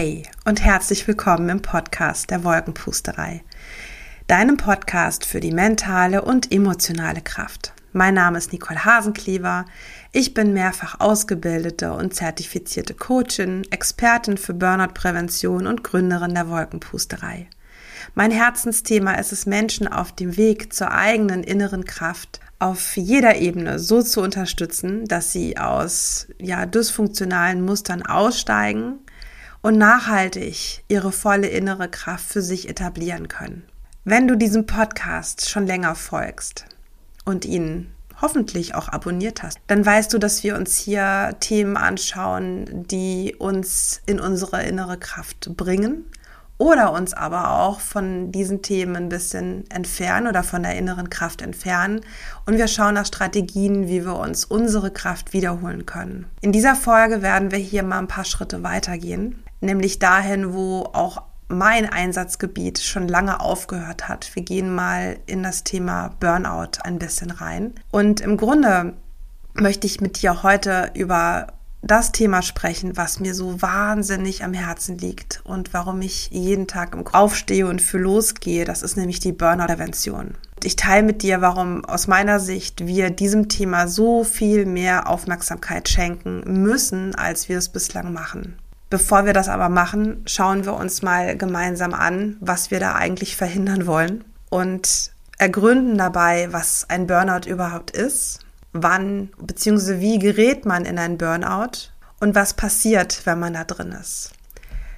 Hey und herzlich willkommen im Podcast der Wolkenpusterei, deinem Podcast für die mentale und emotionale Kraft. Mein Name ist Nicole Hasenklever. Ich bin mehrfach ausgebildete und zertifizierte Coachin, Expertin für Burnout-Prävention und Gründerin der Wolkenpusterei. Mein Herzensthema ist es, Menschen auf dem Weg zur eigenen inneren Kraft auf jeder Ebene so zu unterstützen, dass sie aus ja, dysfunktionalen Mustern aussteigen und nachhaltig ihre volle innere Kraft für sich etablieren können. Wenn du diesem Podcast schon länger folgst und ihn hoffentlich auch abonniert hast, dann weißt du, dass wir uns hier Themen anschauen, die uns in unsere innere Kraft bringen oder uns aber auch von diesen Themen ein bisschen entfernen oder von der inneren Kraft entfernen. Und wir schauen nach Strategien, wie wir uns unsere Kraft wiederholen können. In dieser Folge werden wir hier mal ein paar Schritte weitergehen nämlich dahin, wo auch mein Einsatzgebiet schon lange aufgehört hat. Wir gehen mal in das Thema Burnout ein bisschen rein. Und im Grunde möchte ich mit dir heute über das Thema sprechen, was mir so wahnsinnig am Herzen liegt und warum ich jeden Tag im aufstehe und für losgehe. Das ist nämlich die Burnout-Prävention. Ich teile mit dir, warum aus meiner Sicht wir diesem Thema so viel mehr Aufmerksamkeit schenken müssen, als wir es bislang machen. Bevor wir das aber machen, schauen wir uns mal gemeinsam an, was wir da eigentlich verhindern wollen und ergründen dabei, was ein Burnout überhaupt ist, wann bzw. wie gerät man in ein Burnout und was passiert, wenn man da drin ist.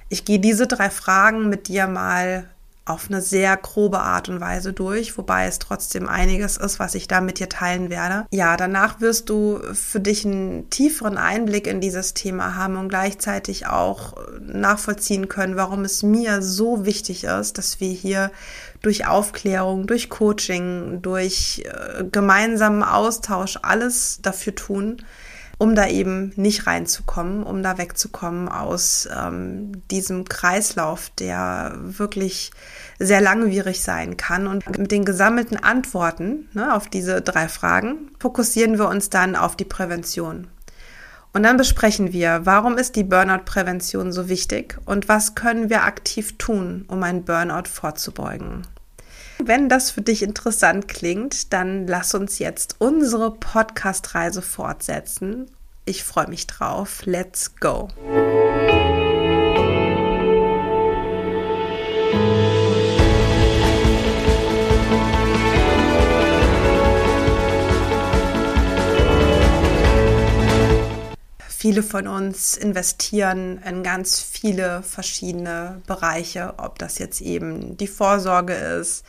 Ich gehe diese drei Fragen mit dir mal auf eine sehr grobe Art und Weise durch, wobei es trotzdem einiges ist, was ich da mit dir teilen werde. Ja, danach wirst du für dich einen tieferen Einblick in dieses Thema haben und gleichzeitig auch nachvollziehen können, warum es mir so wichtig ist, dass wir hier durch Aufklärung, durch Coaching, durch äh, gemeinsamen Austausch alles dafür tun, um da eben nicht reinzukommen, um da wegzukommen aus ähm, diesem Kreislauf, der wirklich sehr langwierig sein kann. Und mit den gesammelten Antworten ne, auf diese drei Fragen fokussieren wir uns dann auf die Prävention. Und dann besprechen wir, warum ist die Burnout-Prävention so wichtig und was können wir aktiv tun, um einen Burnout vorzubeugen. Wenn das für dich interessant klingt, dann lass uns jetzt unsere Podcast-Reise fortsetzen. Ich freue mich drauf. Let's go! Viele von uns investieren in ganz viele verschiedene Bereiche, ob das jetzt eben die Vorsorge ist,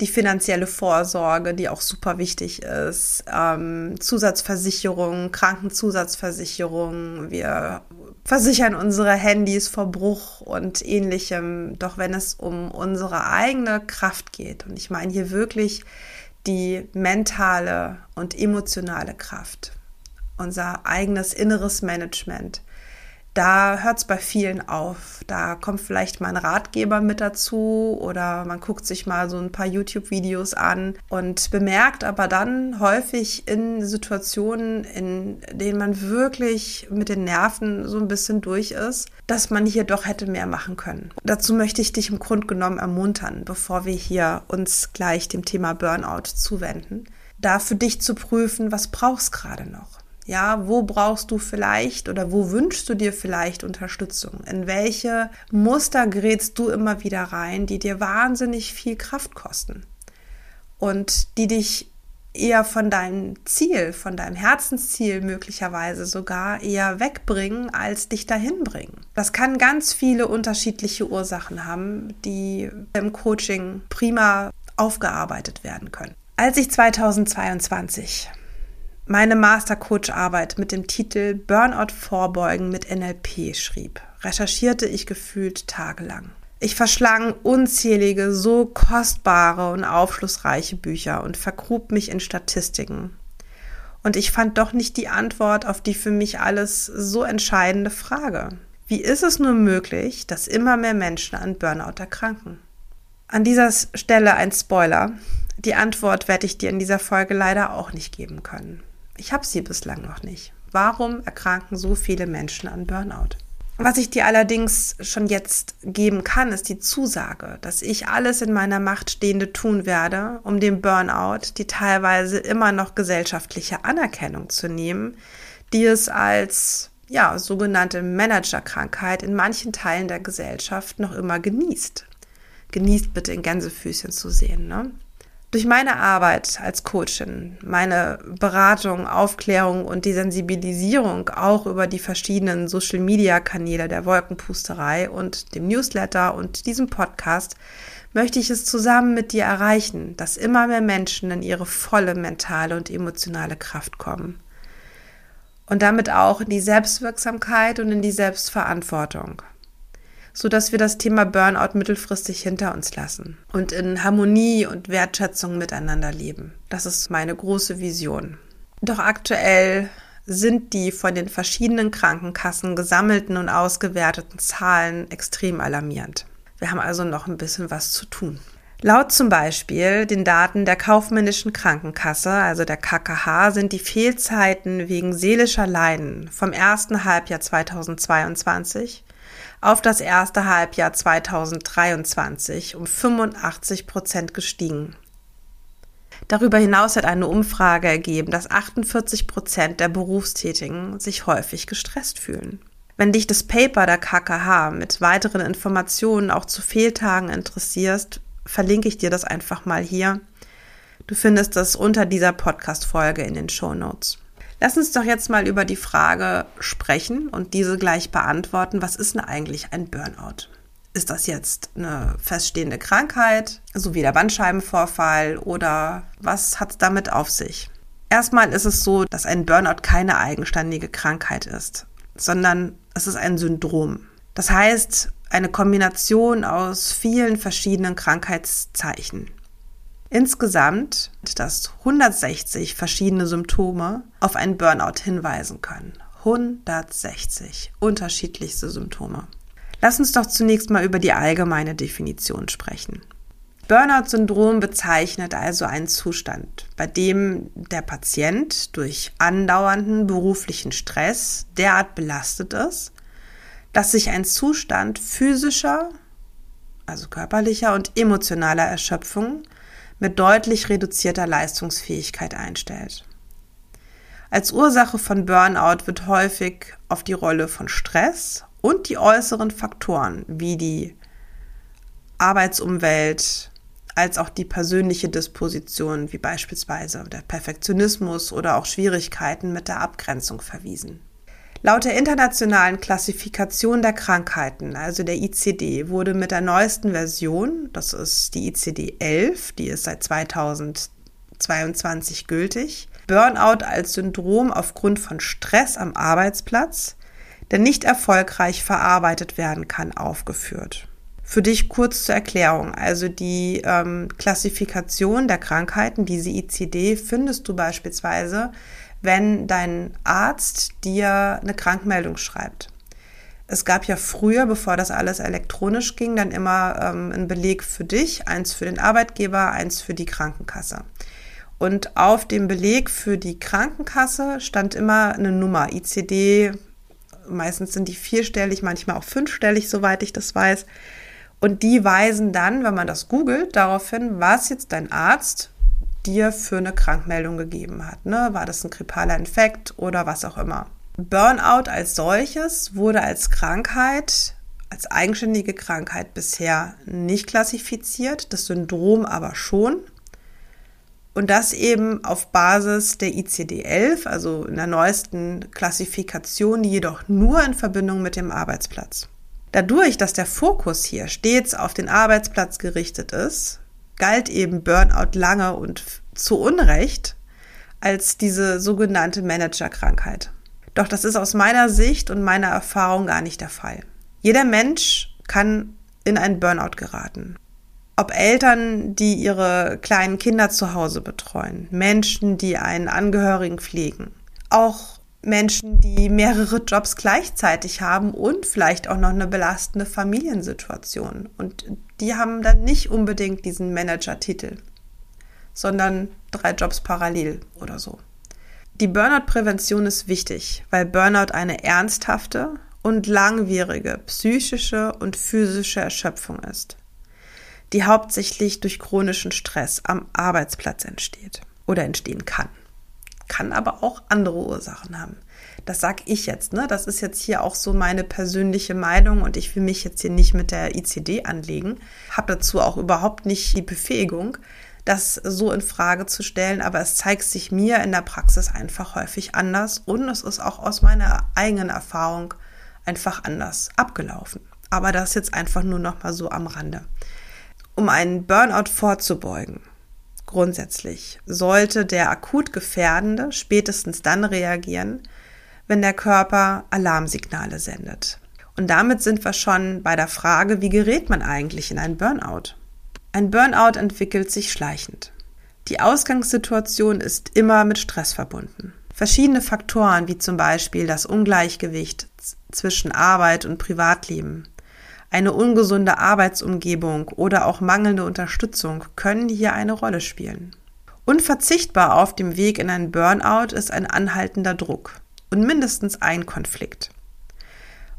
die finanzielle Vorsorge, die auch super wichtig ist, ähm, Zusatzversicherung, Krankenzusatzversicherung. Wir versichern unsere Handys vor Bruch und ähnlichem. Doch wenn es um unsere eigene Kraft geht, und ich meine hier wirklich die mentale und emotionale Kraft, unser eigenes inneres Management. Da hört es bei vielen auf. Da kommt vielleicht mal ein Ratgeber mit dazu oder man guckt sich mal so ein paar YouTube-Videos an und bemerkt aber dann häufig in Situationen, in denen man wirklich mit den Nerven so ein bisschen durch ist, dass man hier doch hätte mehr machen können. Dazu möchte ich dich im Grunde genommen ermuntern, bevor wir hier uns gleich dem Thema Burnout zuwenden, da für dich zu prüfen, was brauchst gerade noch. Ja, wo brauchst du vielleicht oder wo wünschst du dir vielleicht Unterstützung? In welche Muster gerätst du immer wieder rein, die dir wahnsinnig viel Kraft kosten und die dich eher von deinem Ziel, von deinem Herzensziel möglicherweise sogar eher wegbringen, als dich dahin bringen. Das kann ganz viele unterschiedliche Ursachen haben, die im Coaching prima aufgearbeitet werden können. Als ich 2022 meine Mastercoach-Arbeit mit dem Titel Burnout vorbeugen mit NLP schrieb, recherchierte ich gefühlt tagelang. Ich verschlang unzählige, so kostbare und aufschlussreiche Bücher und vergrub mich in Statistiken. Und ich fand doch nicht die Antwort auf die für mich alles so entscheidende Frage. Wie ist es nur möglich, dass immer mehr Menschen an Burnout erkranken? An dieser Stelle ein Spoiler. Die Antwort werde ich dir in dieser Folge leider auch nicht geben können. Ich habe sie bislang noch nicht. Warum erkranken so viele Menschen an Burnout? Was ich dir allerdings schon jetzt geben kann, ist die Zusage, dass ich alles in meiner Macht Stehende tun werde, um dem Burnout die teilweise immer noch gesellschaftliche Anerkennung zu nehmen, die es als ja, sogenannte Managerkrankheit in manchen Teilen der Gesellschaft noch immer genießt. Genießt bitte in Gänsefüßchen zu sehen. Ne? Durch meine Arbeit als Coachin, meine Beratung, Aufklärung und die Sensibilisierung auch über die verschiedenen Social-Media-Kanäle der Wolkenpusterei und dem Newsletter und diesem Podcast möchte ich es zusammen mit dir erreichen, dass immer mehr Menschen in ihre volle mentale und emotionale Kraft kommen. Und damit auch in die Selbstwirksamkeit und in die Selbstverantwortung so dass wir das Thema Burnout mittelfristig hinter uns lassen und in Harmonie und Wertschätzung miteinander leben. Das ist meine große Vision. Doch aktuell sind die von den verschiedenen Krankenkassen gesammelten und ausgewerteten Zahlen extrem alarmierend. Wir haben also noch ein bisschen was zu tun. Laut zum Beispiel den Daten der kaufmännischen Krankenkasse, also der KKH, sind die Fehlzeiten wegen seelischer Leiden vom ersten Halbjahr 2022 auf das erste Halbjahr 2023 um 85 Prozent gestiegen. Darüber hinaus hat eine Umfrage ergeben, dass 48 Prozent der Berufstätigen sich häufig gestresst fühlen. Wenn dich das Paper der KKH mit weiteren Informationen auch zu Fehltagen interessierst, verlinke ich dir das einfach mal hier. Du findest das unter dieser Podcast-Folge in den Show Notes. Lass uns doch jetzt mal über die Frage sprechen und diese gleich beantworten. Was ist denn eigentlich ein Burnout? Ist das jetzt eine feststehende Krankheit, so wie der Bandscheibenvorfall oder was hat es damit auf sich? Erstmal ist es so, dass ein Burnout keine eigenständige Krankheit ist, sondern es ist ein Syndrom. Das heißt, eine Kombination aus vielen verschiedenen Krankheitszeichen. Insgesamt, dass 160 verschiedene Symptome auf einen Burnout hinweisen können. 160 unterschiedlichste Symptome. Lass uns doch zunächst mal über die allgemeine Definition sprechen. Burnout-Syndrom bezeichnet also einen Zustand, bei dem der Patient durch andauernden beruflichen Stress derart belastet ist, dass sich ein Zustand physischer, also körperlicher und emotionaler Erschöpfung mit deutlich reduzierter Leistungsfähigkeit einstellt. Als Ursache von Burnout wird häufig auf die Rolle von Stress und die äußeren Faktoren wie die Arbeitsumwelt als auch die persönliche Disposition wie beispielsweise der Perfektionismus oder auch Schwierigkeiten mit der Abgrenzung verwiesen. Laut der internationalen Klassifikation der Krankheiten, also der ICD, wurde mit der neuesten Version, das ist die ICD 11, die ist seit 2022 gültig, Burnout als Syndrom aufgrund von Stress am Arbeitsplatz, der nicht erfolgreich verarbeitet werden kann, aufgeführt. Für dich kurz zur Erklärung. Also die ähm, Klassifikation der Krankheiten, diese ICD, findest du beispielsweise wenn dein Arzt dir eine Krankmeldung schreibt. Es gab ja früher, bevor das alles elektronisch ging, dann immer ähm, ein Beleg für dich, eins für den Arbeitgeber, eins für die Krankenkasse. Und auf dem Beleg für die Krankenkasse stand immer eine Nummer, ICD, meistens sind die vierstellig, manchmal auch fünfstellig, soweit ich das weiß. Und die weisen dann, wenn man das googelt, darauf hin, was jetzt dein Arzt dir für eine Krankmeldung gegeben hat. Ne? War das ein grippaler Infekt oder was auch immer. Burnout als solches wurde als Krankheit, als eigenständige Krankheit bisher nicht klassifiziert, das Syndrom aber schon. Und das eben auf Basis der ICD-11, also in der neuesten Klassifikation, jedoch nur in Verbindung mit dem Arbeitsplatz. Dadurch, dass der Fokus hier stets auf den Arbeitsplatz gerichtet ist, galt eben Burnout lange und zu Unrecht als diese sogenannte Managerkrankheit. Doch das ist aus meiner Sicht und meiner Erfahrung gar nicht der Fall. Jeder Mensch kann in einen Burnout geraten. Ob Eltern, die ihre kleinen Kinder zu Hause betreuen, Menschen, die einen Angehörigen pflegen, auch Menschen, die mehrere Jobs gleichzeitig haben und vielleicht auch noch eine belastende Familiensituation. Und die haben dann nicht unbedingt diesen Manager-Titel, sondern drei Jobs parallel oder so. Die Burnout-Prävention ist wichtig, weil Burnout eine ernsthafte und langwierige psychische und physische Erschöpfung ist, die hauptsächlich durch chronischen Stress am Arbeitsplatz entsteht oder entstehen kann. Kann aber auch andere Ursachen haben. Das sag ich jetzt, ne? Das ist jetzt hier auch so meine persönliche Meinung und ich will mich jetzt hier nicht mit der ICD anlegen, habe dazu auch überhaupt nicht die Befähigung, das so in Frage zu stellen, aber es zeigt sich mir in der Praxis einfach häufig anders und es ist auch aus meiner eigenen Erfahrung einfach anders abgelaufen. Aber das jetzt einfach nur noch mal so am Rande. Um einen Burnout vorzubeugen, grundsätzlich sollte der akut Gefährdende spätestens dann reagieren, wenn der Körper Alarmsignale sendet. Und damit sind wir schon bei der Frage, wie gerät man eigentlich in einen Burnout? Ein Burnout entwickelt sich schleichend. Die Ausgangssituation ist immer mit Stress verbunden. Verschiedene Faktoren, wie zum Beispiel das Ungleichgewicht zwischen Arbeit und Privatleben, eine ungesunde Arbeitsumgebung oder auch mangelnde Unterstützung können hier eine Rolle spielen. Unverzichtbar auf dem Weg in ein Burnout ist ein anhaltender Druck und mindestens ein Konflikt.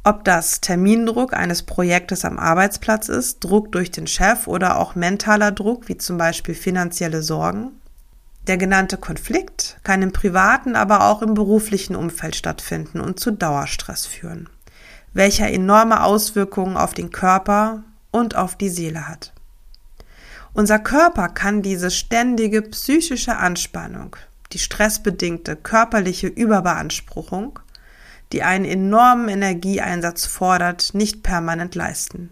Ob das Termindruck eines Projektes am Arbeitsplatz ist, Druck durch den Chef oder auch mentaler Druck, wie zum Beispiel finanzielle Sorgen. Der genannte Konflikt kann im privaten, aber auch im beruflichen Umfeld stattfinden und zu Dauerstress führen, welcher enorme Auswirkungen auf den Körper und auf die Seele hat. Unser Körper kann diese ständige psychische Anspannung, die stressbedingte körperliche Überbeanspruchung die einen enormen Energieeinsatz fordert, nicht permanent leisten.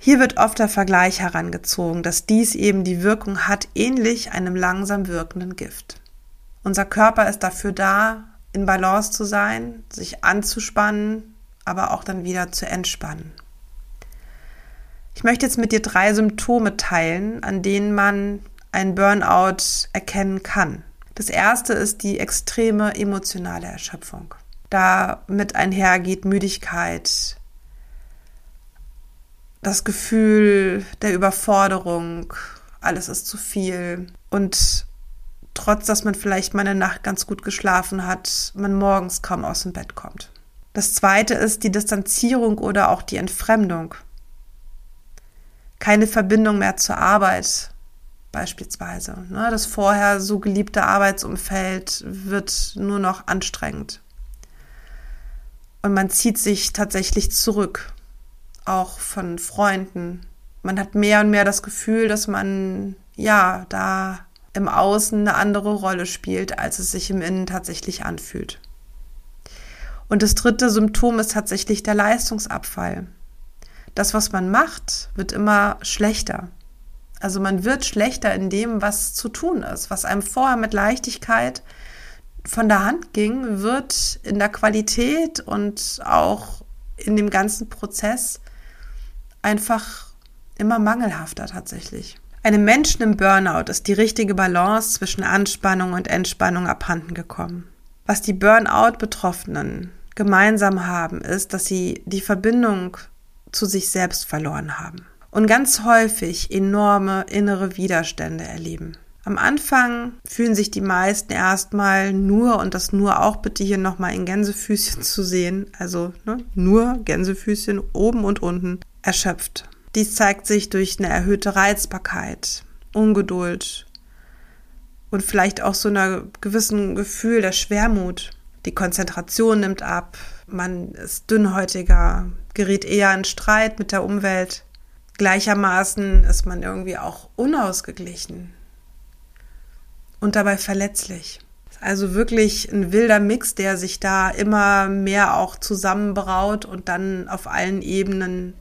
Hier wird oft der Vergleich herangezogen, dass dies eben die Wirkung hat, ähnlich einem langsam wirkenden Gift. Unser Körper ist dafür da, in Balance zu sein, sich anzuspannen, aber auch dann wieder zu entspannen. Ich möchte jetzt mit dir drei Symptome teilen, an denen man einen Burnout erkennen kann. Das erste ist die extreme emotionale Erschöpfung da mit einhergeht Müdigkeit, das Gefühl der Überforderung, alles ist zu viel und trotz dass man vielleicht mal eine Nacht ganz gut geschlafen hat, man morgens kaum aus dem Bett kommt. Das zweite ist die Distanzierung oder auch die Entfremdung. Keine Verbindung mehr zur Arbeit beispielsweise. Ne? Das vorher so geliebte Arbeitsumfeld wird nur noch anstrengend. Und man zieht sich tatsächlich zurück, auch von Freunden. Man hat mehr und mehr das Gefühl, dass man ja da im Außen eine andere Rolle spielt, als es sich im Innen tatsächlich anfühlt. Und das dritte Symptom ist tatsächlich der Leistungsabfall. Das, was man macht, wird immer schlechter. Also man wird schlechter in dem, was zu tun ist, was einem vorher mit Leichtigkeit von der Hand ging, wird in der Qualität und auch in dem ganzen Prozess einfach immer mangelhafter tatsächlich. Einem Menschen im Burnout ist die richtige Balance zwischen Anspannung und Entspannung abhanden gekommen. Was die Burnout-Betroffenen gemeinsam haben, ist, dass sie die Verbindung zu sich selbst verloren haben und ganz häufig enorme innere Widerstände erleben. Am Anfang fühlen sich die meisten erstmal nur, und das nur auch bitte hier nochmal in Gänsefüßchen zu sehen, also ne, nur Gänsefüßchen oben und unten, erschöpft. Dies zeigt sich durch eine erhöhte Reizbarkeit, Ungeduld und vielleicht auch so einer gewissen Gefühl der Schwermut. Die Konzentration nimmt ab, man ist dünnhäutiger, gerät eher in Streit mit der Umwelt. Gleichermaßen ist man irgendwie auch unausgeglichen und dabei verletzlich. Also wirklich ein wilder Mix, der sich da immer mehr auch zusammenbraut und dann auf allen Ebenen,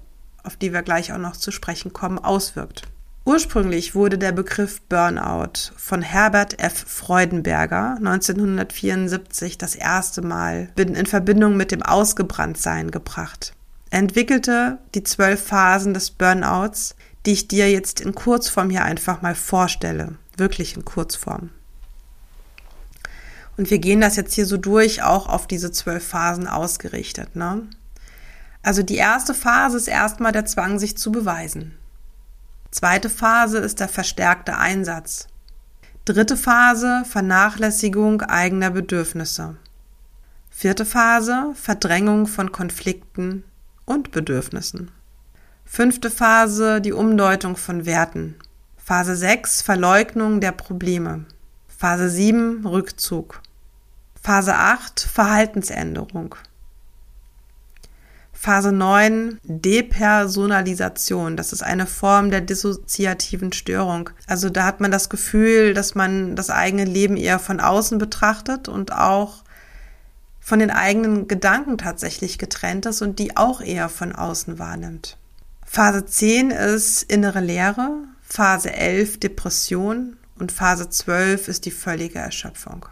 auf die wir gleich auch noch zu sprechen kommen, auswirkt. Ursprünglich wurde der Begriff Burnout von Herbert F. Freudenberger 1974 das erste Mal in Verbindung mit dem Ausgebranntsein gebracht. Er entwickelte die zwölf Phasen des Burnouts, die ich dir jetzt in Kurzform hier einfach mal vorstelle wirklich in Kurzform. Und wir gehen das jetzt hier so durch, auch auf diese zwölf Phasen ausgerichtet. Ne? Also die erste Phase ist erstmal der Zwang, sich zu beweisen. Zweite Phase ist der verstärkte Einsatz. Dritte Phase Vernachlässigung eigener Bedürfnisse. Vierte Phase, Verdrängung von Konflikten und Bedürfnissen. Fünfte Phase, die Umdeutung von Werten. Phase 6, Verleugnung der Probleme. Phase 7, Rückzug. Phase 8, Verhaltensänderung. Phase 9, Depersonalisation. Das ist eine Form der dissoziativen Störung. Also da hat man das Gefühl, dass man das eigene Leben eher von außen betrachtet und auch von den eigenen Gedanken tatsächlich getrennt ist und die auch eher von außen wahrnimmt. Phase 10 ist innere Leere, Phase 11 Depression und Phase 12 ist die völlige Erschöpfung.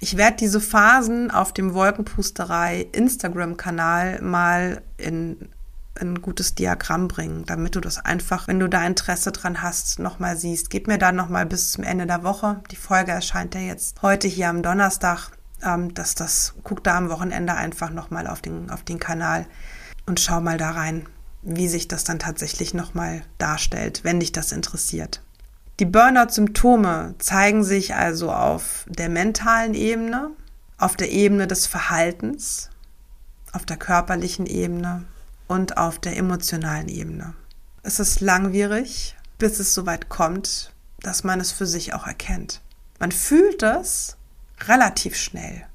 Ich werde diese Phasen auf dem Wolkenpusterei Instagram-Kanal mal in ein gutes Diagramm bringen, damit du das einfach, wenn du da Interesse dran hast, nochmal siehst. Gib mir dann nochmal bis zum Ende der Woche. Die Folge erscheint ja jetzt heute hier am Donnerstag, ähm, dass das, guck da am Wochenende einfach nochmal auf den, auf den Kanal und schau mal da rein, wie sich das dann tatsächlich nochmal darstellt, wenn dich das interessiert. Die Burnout-Symptome zeigen sich also auf der mentalen Ebene, auf der Ebene des Verhaltens, auf der körperlichen Ebene und auf der emotionalen Ebene. Es ist langwierig, bis es soweit kommt, dass man es für sich auch erkennt. Man fühlt es relativ schnell.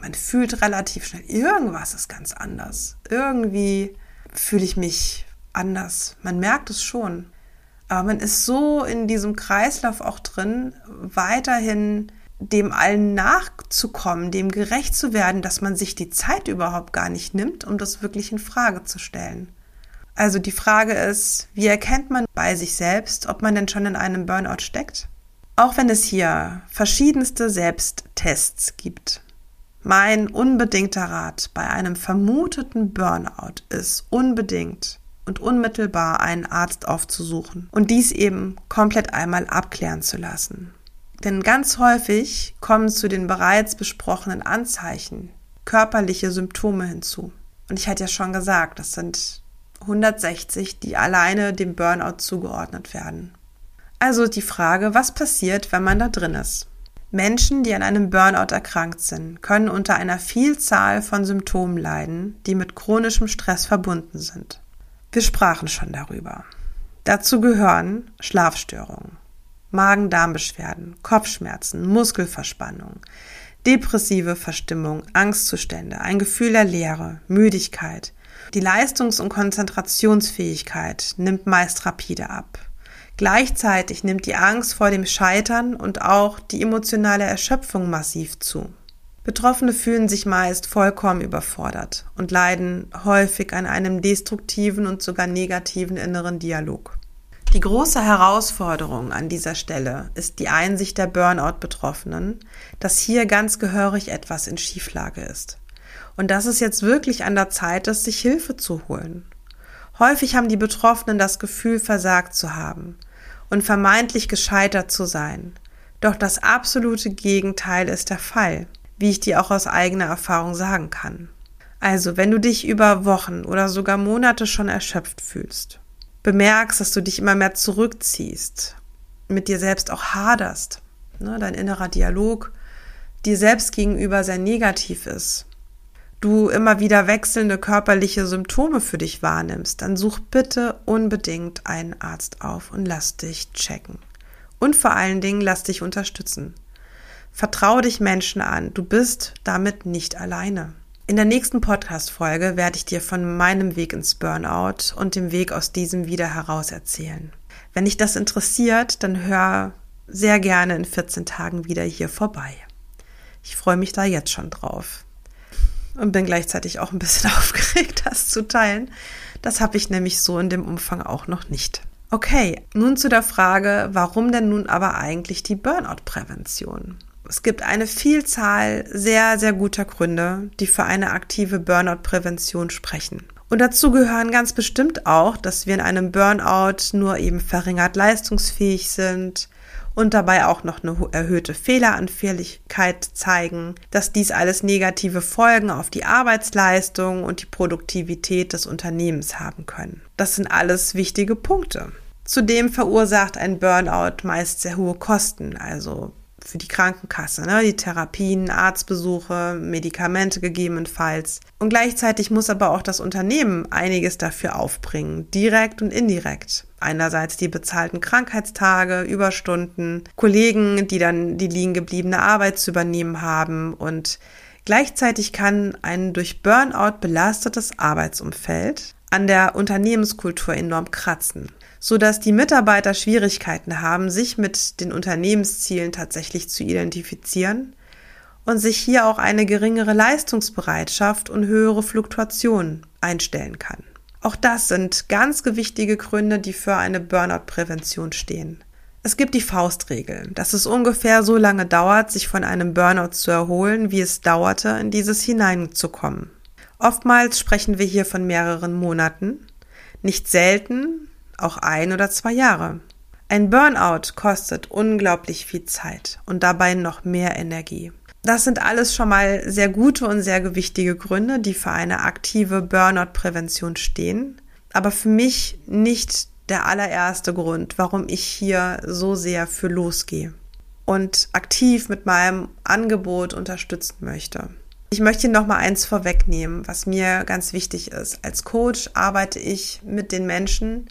Man fühlt relativ schnell, irgendwas ist ganz anders. Irgendwie fühle ich mich anders. Man merkt es schon. Aber man ist so in diesem Kreislauf auch drin, weiterhin dem allen nachzukommen, dem gerecht zu werden, dass man sich die Zeit überhaupt gar nicht nimmt, um das wirklich in Frage zu stellen. Also die Frage ist, wie erkennt man bei sich selbst, ob man denn schon in einem Burnout steckt? Auch wenn es hier verschiedenste Selbsttests gibt. Mein unbedingter Rat bei einem vermuteten Burnout ist unbedingt, und unmittelbar einen Arzt aufzusuchen und dies eben komplett einmal abklären zu lassen. Denn ganz häufig kommen zu den bereits besprochenen Anzeichen körperliche Symptome hinzu. Und ich hatte ja schon gesagt, das sind 160, die alleine dem Burnout zugeordnet werden. Also die Frage, was passiert, wenn man da drin ist? Menschen, die an einem Burnout erkrankt sind, können unter einer Vielzahl von Symptomen leiden, die mit chronischem Stress verbunden sind. Wir sprachen schon darüber. Dazu gehören Schlafstörungen, Magen-Darm-Beschwerden, Kopfschmerzen, Muskelverspannung, depressive Verstimmung, Angstzustände, ein Gefühl der Leere, Müdigkeit. Die Leistungs- und Konzentrationsfähigkeit nimmt meist rapide ab. Gleichzeitig nimmt die Angst vor dem Scheitern und auch die emotionale Erschöpfung massiv zu. Betroffene fühlen sich meist vollkommen überfordert und leiden häufig an einem destruktiven und sogar negativen inneren Dialog. Die große Herausforderung an dieser Stelle ist die Einsicht der Burnout-Betroffenen, dass hier ganz gehörig etwas in Schieflage ist. Und dass es jetzt wirklich an der Zeit ist, sich Hilfe zu holen. Häufig haben die Betroffenen das Gefühl, versagt zu haben und vermeintlich gescheitert zu sein. Doch das absolute Gegenteil ist der Fall wie ich dir auch aus eigener Erfahrung sagen kann. Also, wenn du dich über Wochen oder sogar Monate schon erschöpft fühlst, bemerkst, dass du dich immer mehr zurückziehst, mit dir selbst auch haderst, ne, dein innerer Dialog dir selbst gegenüber sehr negativ ist, du immer wieder wechselnde körperliche Symptome für dich wahrnimmst, dann such bitte unbedingt einen Arzt auf und lass dich checken. Und vor allen Dingen lass dich unterstützen. Vertraue dich Menschen an. Du bist damit nicht alleine. In der nächsten Podcast-Folge werde ich dir von meinem Weg ins Burnout und dem Weg aus diesem wieder heraus erzählen. Wenn dich das interessiert, dann hör sehr gerne in 14 Tagen wieder hier vorbei. Ich freue mich da jetzt schon drauf. Und bin gleichzeitig auch ein bisschen aufgeregt, das zu teilen. Das habe ich nämlich so in dem Umfang auch noch nicht. Okay, nun zu der Frage, warum denn nun aber eigentlich die Burnout-Prävention? Es gibt eine Vielzahl sehr, sehr guter Gründe, die für eine aktive Burnout-Prävention sprechen. Und dazu gehören ganz bestimmt auch, dass wir in einem Burnout nur eben verringert leistungsfähig sind und dabei auch noch eine erhöhte Fehleranfälligkeit zeigen, dass dies alles negative Folgen auf die Arbeitsleistung und die Produktivität des Unternehmens haben können. Das sind alles wichtige Punkte. Zudem verursacht ein Burnout meist sehr hohe Kosten, also für die Krankenkasse, ne? die Therapien, Arztbesuche, Medikamente gegebenenfalls. Und gleichzeitig muss aber auch das Unternehmen einiges dafür aufbringen, direkt und indirekt. Einerseits die bezahlten Krankheitstage, Überstunden, Kollegen, die dann die liegen gebliebene Arbeit zu übernehmen haben und Gleichzeitig kann ein durch Burnout belastetes Arbeitsumfeld an der Unternehmenskultur enorm kratzen, so dass die Mitarbeiter Schwierigkeiten haben, sich mit den Unternehmenszielen tatsächlich zu identifizieren und sich hier auch eine geringere Leistungsbereitschaft und höhere Fluktuation einstellen kann. Auch das sind ganz gewichtige Gründe, die für eine Burnout-Prävention stehen. Es gibt die Faustregel, dass es ungefähr so lange dauert, sich von einem Burnout zu erholen, wie es dauerte, in dieses hineinzukommen. Oftmals sprechen wir hier von mehreren Monaten, nicht selten auch ein oder zwei Jahre. Ein Burnout kostet unglaublich viel Zeit und dabei noch mehr Energie. Das sind alles schon mal sehr gute und sehr gewichtige Gründe, die für eine aktive Burnout-Prävention stehen, aber für mich nicht der allererste Grund, warum ich hier so sehr für losgehe und aktiv mit meinem Angebot unterstützen möchte. Ich möchte noch mal eins vorwegnehmen, was mir ganz wichtig ist. Als Coach arbeite ich mit den Menschen,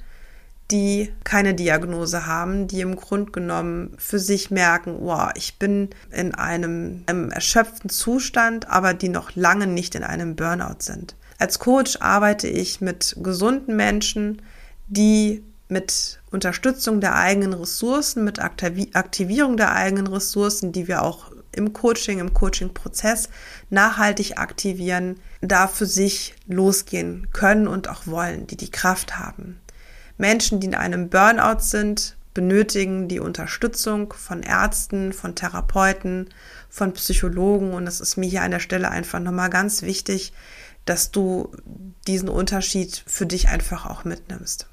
die keine Diagnose haben, die im Grunde genommen für sich merken, wow, ich bin in einem, einem erschöpften Zustand, aber die noch lange nicht in einem Burnout sind. Als Coach arbeite ich mit gesunden Menschen, die mit Unterstützung der eigenen Ressourcen, mit Aktivierung der eigenen Ressourcen, die wir auch im Coaching, im Coaching-Prozess nachhaltig aktivieren, da für sich losgehen können und auch wollen, die die Kraft haben. Menschen, die in einem Burnout sind, benötigen die Unterstützung von Ärzten, von Therapeuten, von Psychologen und es ist mir hier an der Stelle einfach nochmal ganz wichtig, dass du diesen Unterschied für dich einfach auch mitnimmst.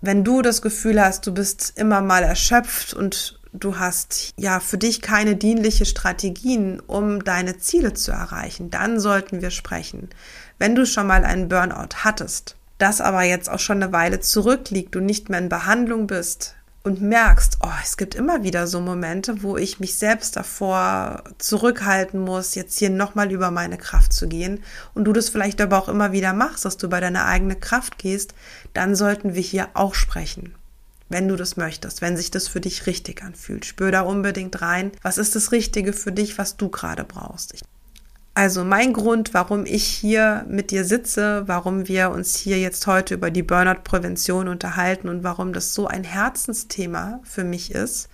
Wenn du das Gefühl hast, du bist immer mal erschöpft und du hast ja für dich keine dienliche Strategien, um deine Ziele zu erreichen, dann sollten wir sprechen. Wenn du schon mal einen Burnout hattest, das aber jetzt auch schon eine Weile zurückliegt, du nicht mehr in Behandlung bist und merkst, oh, es gibt immer wieder so Momente, wo ich mich selbst davor zurückhalten muss, jetzt hier nochmal über meine Kraft zu gehen und du das vielleicht aber auch immer wieder machst, dass du bei deiner eigenen Kraft gehst, dann sollten wir hier auch sprechen wenn du das möchtest, wenn sich das für dich richtig anfühlt. Spür da unbedingt rein, was ist das Richtige für dich, was du gerade brauchst. Also mein Grund, warum ich hier mit dir sitze, warum wir uns hier jetzt heute über die Burnout-Prävention unterhalten und warum das so ein Herzensthema für mich ist,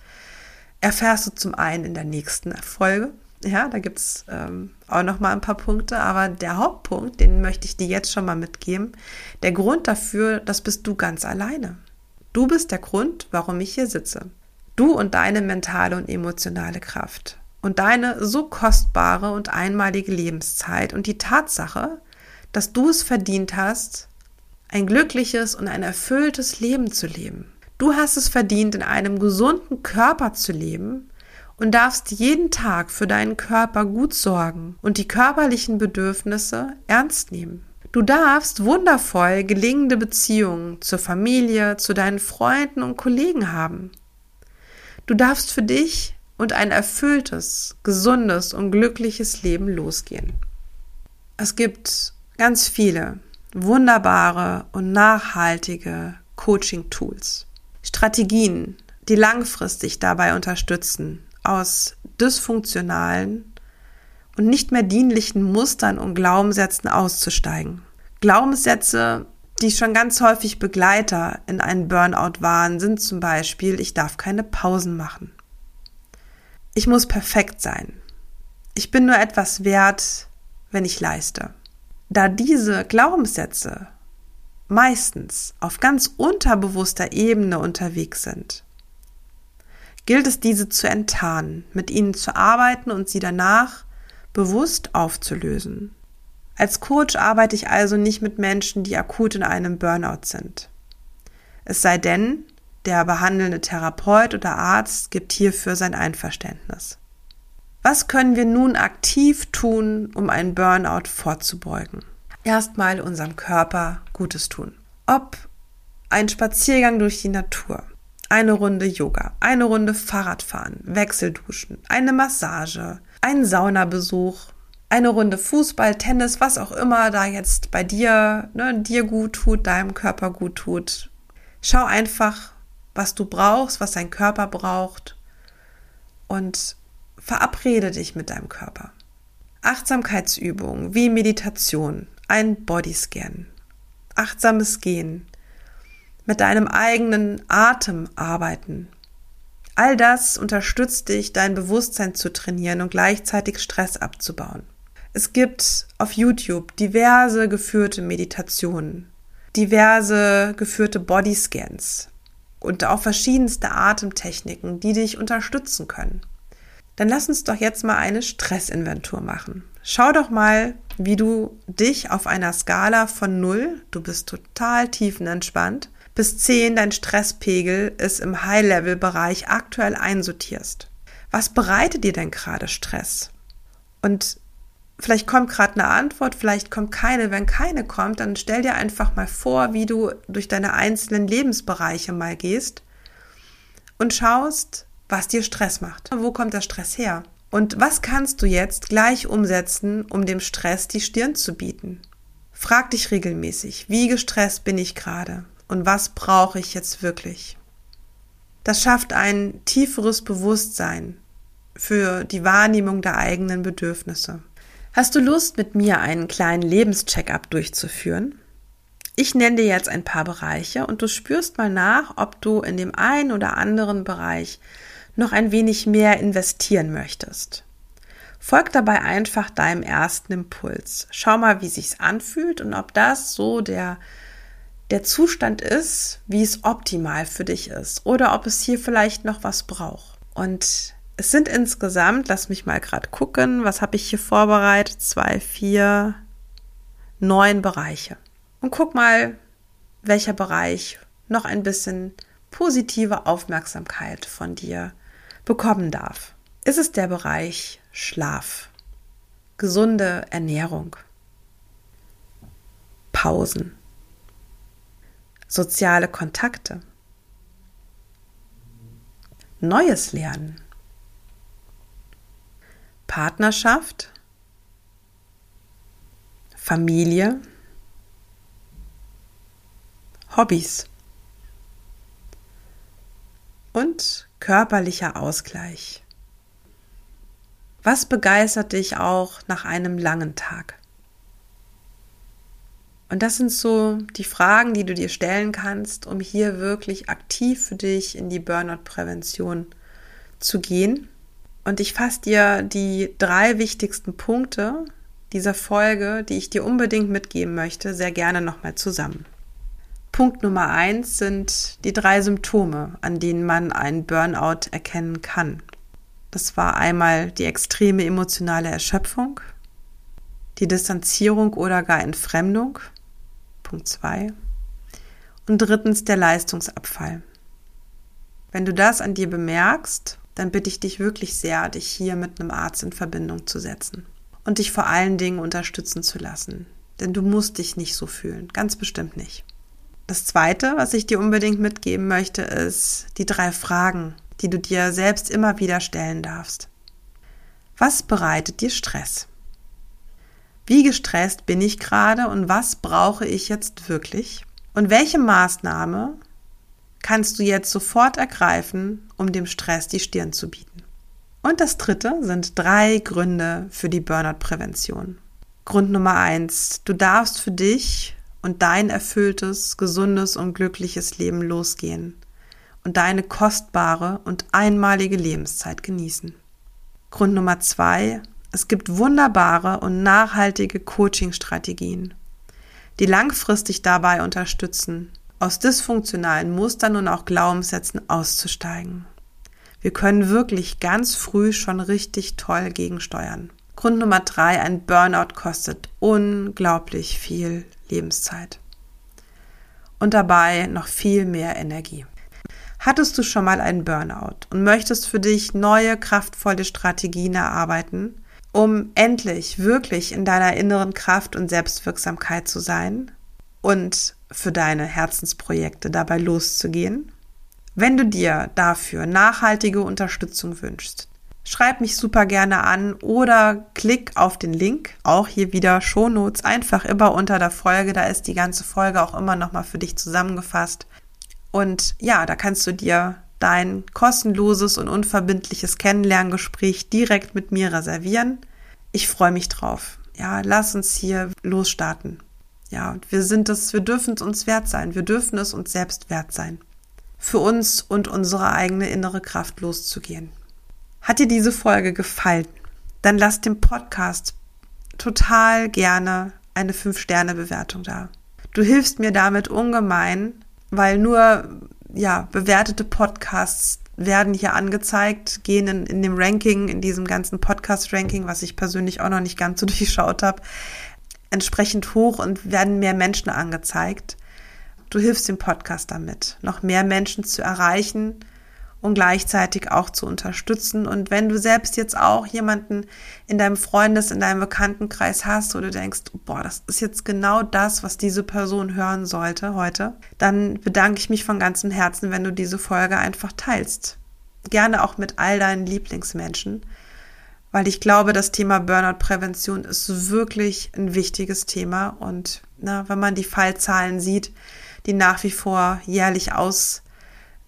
erfährst du zum einen in der nächsten Folge. Ja, da gibt's ähm, auch noch mal ein paar Punkte, aber der Hauptpunkt, den möchte ich dir jetzt schon mal mitgeben. Der Grund dafür, das bist du ganz alleine. Du bist der Grund, warum ich hier sitze. Du und deine mentale und emotionale Kraft. Und deine so kostbare und einmalige Lebenszeit und die Tatsache, dass du es verdient hast, ein glückliches und ein erfülltes Leben zu leben. Du hast es verdient, in einem gesunden Körper zu leben und darfst jeden Tag für deinen Körper gut sorgen und die körperlichen Bedürfnisse ernst nehmen. Du darfst wundervoll gelingende Beziehungen zur Familie, zu deinen Freunden und Kollegen haben. Du darfst für dich und ein erfülltes, gesundes und glückliches Leben losgehen. Es gibt ganz viele wunderbare und nachhaltige Coaching-Tools, Strategien, die langfristig dabei unterstützen, aus dysfunktionalen und nicht mehr dienlichen Mustern und Glaubenssätzen auszusteigen. Glaubenssätze, die schon ganz häufig Begleiter in einem Burnout waren, sind zum Beispiel, ich darf keine Pausen machen. Ich muss perfekt sein. Ich bin nur etwas wert, wenn ich leiste. Da diese Glaubenssätze meistens auf ganz unterbewusster Ebene unterwegs sind, gilt es, diese zu enttarnen, mit ihnen zu arbeiten und sie danach bewusst aufzulösen. Als Coach arbeite ich also nicht mit Menschen, die akut in einem Burnout sind. Es sei denn, der behandelnde Therapeut oder Arzt gibt hierfür sein Einverständnis. Was können wir nun aktiv tun, um einen Burnout vorzubeugen? Erstmal unserem Körper Gutes tun. Ob ein Spaziergang durch die Natur, eine Runde Yoga, eine Runde Fahrradfahren, Wechselduschen, eine Massage, ein Saunabesuch, eine Runde Fußball, Tennis, was auch immer da jetzt bei dir, ne, dir gut tut, deinem Körper gut tut. Schau einfach, was du brauchst, was dein Körper braucht und verabrede dich mit deinem Körper. Achtsamkeitsübungen wie Meditation, ein Bodyscan, achtsames Gehen, mit deinem eigenen Atem arbeiten. All das unterstützt dich, dein Bewusstsein zu trainieren und gleichzeitig Stress abzubauen. Es gibt auf YouTube diverse geführte Meditationen, diverse geführte Bodyscans und auch verschiedenste Atemtechniken, die dich unterstützen können. Dann lass uns doch jetzt mal eine Stressinventur machen. Schau doch mal, wie du dich auf einer Skala von 0, du bist total tiefenentspannt, bis 10 dein Stresspegel ist im High-Level-Bereich aktuell einsortierst. Was bereitet dir denn gerade Stress? Und vielleicht kommt gerade eine Antwort, vielleicht kommt keine. Wenn keine kommt, dann stell dir einfach mal vor, wie du durch deine einzelnen Lebensbereiche mal gehst und schaust, was dir Stress macht. Wo kommt der Stress her? Und was kannst du jetzt gleich umsetzen, um dem Stress die Stirn zu bieten? Frag dich regelmäßig, wie gestresst bin ich gerade? und was brauche ich jetzt wirklich. Das schafft ein tieferes Bewusstsein für die Wahrnehmung der eigenen Bedürfnisse. Hast du Lust, mit mir einen kleinen Lebenscheckup durchzuführen? Ich nenne dir jetzt ein paar Bereiche und du spürst mal nach, ob du in dem einen oder anderen Bereich noch ein wenig mehr investieren möchtest. Folg dabei einfach deinem ersten Impuls. Schau mal, wie sich's anfühlt und ob das so der der Zustand ist, wie es optimal für dich ist oder ob es hier vielleicht noch was braucht. Und es sind insgesamt, lass mich mal gerade gucken, was habe ich hier vorbereitet? Zwei, vier, neun Bereiche. Und guck mal, welcher Bereich noch ein bisschen positive Aufmerksamkeit von dir bekommen darf. Ist es der Bereich Schlaf, gesunde Ernährung, Pausen, soziale Kontakte, Neues lernen, Partnerschaft, Familie, Hobbys und körperlicher Ausgleich. Was begeistert dich auch nach einem langen Tag? Und das sind so die Fragen, die du dir stellen kannst, um hier wirklich aktiv für dich in die Burnout-Prävention zu gehen. Und ich fasse dir die drei wichtigsten Punkte dieser Folge, die ich dir unbedingt mitgeben möchte, sehr gerne nochmal zusammen. Punkt Nummer eins sind die drei Symptome, an denen man einen Burnout erkennen kann. Das war einmal die extreme emotionale Erschöpfung, die Distanzierung oder gar Entfremdung, Punkt 2. Und drittens der Leistungsabfall. Wenn du das an dir bemerkst, dann bitte ich dich wirklich sehr, dich hier mit einem Arzt in Verbindung zu setzen und dich vor allen Dingen unterstützen zu lassen. Denn du musst dich nicht so fühlen, ganz bestimmt nicht. Das Zweite, was ich dir unbedingt mitgeben möchte, ist die drei Fragen, die du dir selbst immer wieder stellen darfst. Was bereitet dir Stress? Wie gestresst bin ich gerade und was brauche ich jetzt wirklich? Und welche Maßnahme kannst du jetzt sofort ergreifen, um dem Stress die Stirn zu bieten? Und das dritte sind drei Gründe für die Burnout-Prävention. Grund Nummer eins, du darfst für dich und dein erfülltes, gesundes und glückliches Leben losgehen und deine kostbare und einmalige Lebenszeit genießen. Grund Nummer zwei, es gibt wunderbare und nachhaltige Coaching-Strategien, die langfristig dabei unterstützen, aus dysfunktionalen Mustern und auch Glaubenssätzen auszusteigen. Wir können wirklich ganz früh schon richtig toll gegensteuern. Grund Nummer drei, ein Burnout kostet unglaublich viel Lebenszeit. Und dabei noch viel mehr Energie. Hattest du schon mal einen Burnout und möchtest für dich neue, kraftvolle Strategien erarbeiten, um endlich wirklich in deiner inneren Kraft und Selbstwirksamkeit zu sein und für deine Herzensprojekte dabei loszugehen? Wenn du dir dafür nachhaltige Unterstützung wünschst, schreib mich super gerne an oder klick auf den Link, auch hier wieder Shownotes, einfach immer unter der Folge, da ist die ganze Folge auch immer nochmal für dich zusammengefasst. Und ja, da kannst du dir dein kostenloses und unverbindliches Kennenlerngespräch direkt mit mir reservieren. Ich freue mich drauf. Ja, lass uns hier losstarten. Ja, wir sind es, wir dürfen es uns wert sein. Wir dürfen es uns selbst wert sein. Für uns und unsere eigene innere Kraft loszugehen. Hat dir diese Folge gefallen? Dann lass dem Podcast total gerne eine 5-Sterne-Bewertung da. Du hilfst mir damit ungemein, weil nur ja, bewertete Podcasts werden hier angezeigt, gehen in, in dem Ranking, in diesem ganzen Podcast-Ranking, was ich persönlich auch noch nicht ganz so durchschaut habe, entsprechend hoch und werden mehr Menschen angezeigt. Du hilfst dem Podcast damit, noch mehr Menschen zu erreichen und gleichzeitig auch zu unterstützen. Und wenn du selbst jetzt auch jemanden in deinem Freundes-, in deinem Bekanntenkreis hast, wo du denkst, boah, das ist jetzt genau das, was diese Person hören sollte heute, dann bedanke ich mich von ganzem Herzen, wenn du diese Folge einfach teilst. Gerne auch mit all deinen Lieblingsmenschen, weil ich glaube, das Thema Burnout-Prävention ist wirklich ein wichtiges Thema. Und na, wenn man die Fallzahlen sieht, die nach wie vor jährlich aus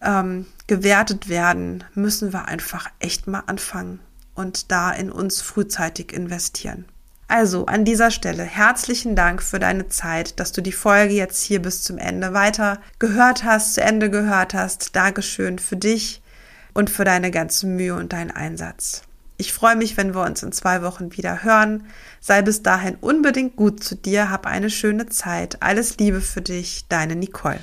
ähm, werden, müssen wir einfach echt mal anfangen und da in uns frühzeitig investieren. Also an dieser Stelle herzlichen Dank für deine Zeit, dass du die Folge jetzt hier bis zum Ende weiter gehört hast, zu Ende gehört hast. Dankeschön für dich und für deine ganze Mühe und deinen Einsatz. Ich freue mich, wenn wir uns in zwei Wochen wieder hören. Sei bis dahin unbedingt gut zu dir, hab eine schöne Zeit. Alles Liebe für dich, deine Nicole.